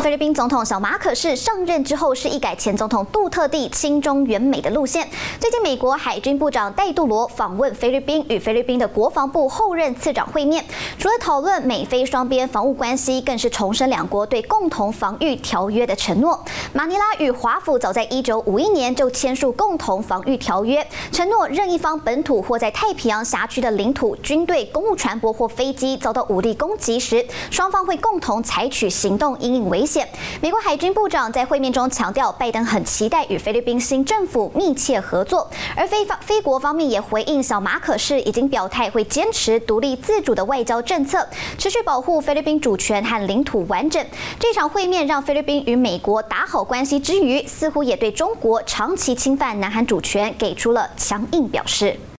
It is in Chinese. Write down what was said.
菲律宾总统小马可是上任之后，是一改前总统杜特地亲中援美的路线。最近，美国海军部长戴杜罗访问菲律宾，与菲律宾的国防部后任次长会面，除了讨论美菲双边防务关系，更是重申两国对共同防御条约的承诺。马尼拉与华府早在一九五一年就签署共同防御条约，承诺任一方本土或在太平洋辖区的领土军队、公务船舶或飞机遭到武力攻击时，双方会共同采取行动因应危险。美国海军部长在会面中强调，拜登很期待与菲律宾新政府密切合作，而菲方菲国方面也回应，小马可是已经表态会坚持独立自主的外交政策，持续保护菲律宾主权和领土完整。这场会面让菲律宾与美国打好关系之余，似乎也对中国长期侵犯南韩主权给出了强硬表示。